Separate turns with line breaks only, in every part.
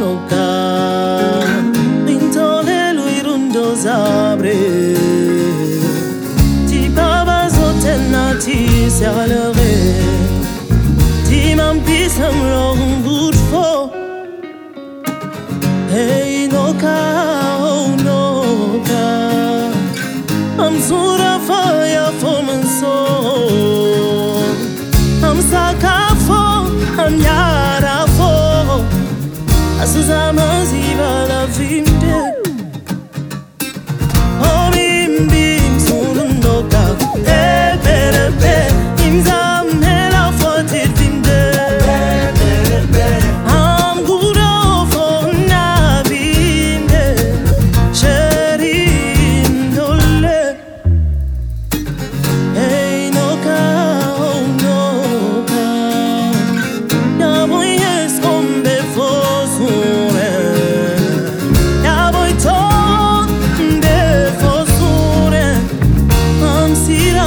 noka Lintolelo irundo zabre. Ti baba zotena ti serlere Ti mampisam long good for Hey noka oh noka. I'm sura asizama ziva la vimde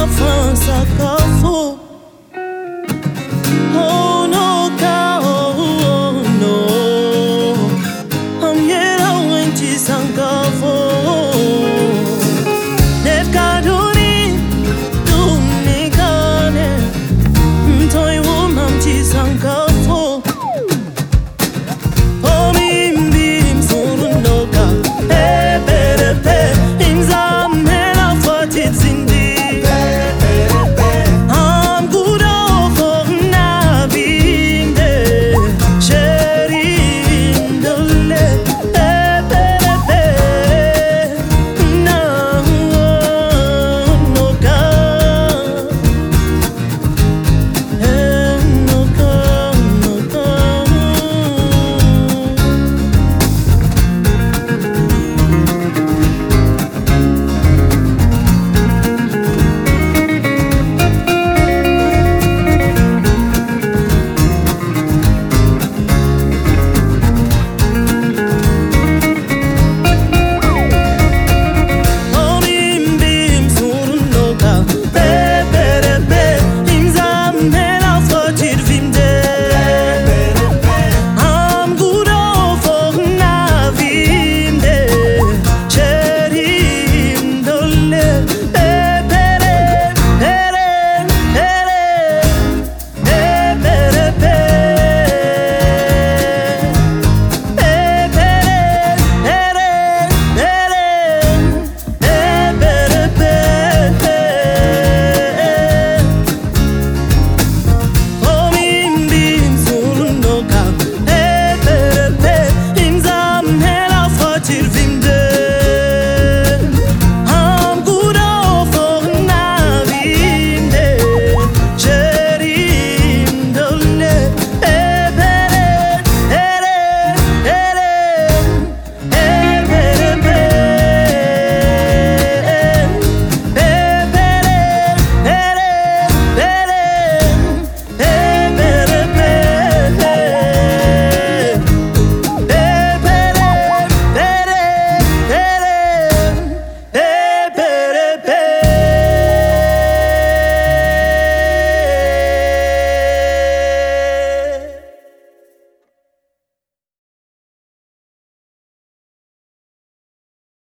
love runs a cold.